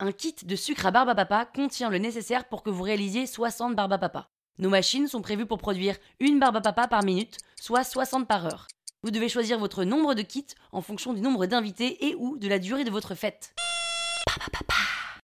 Un kit de sucre à barbe à papa contient le nécessaire pour que vous réalisiez 60 barbes. Nos machines sont prévues pour produire une barbe papa par minute, soit 60 par heure. Vous devez choisir votre nombre de kits en fonction du nombre d'invités et ou de la durée de votre fête.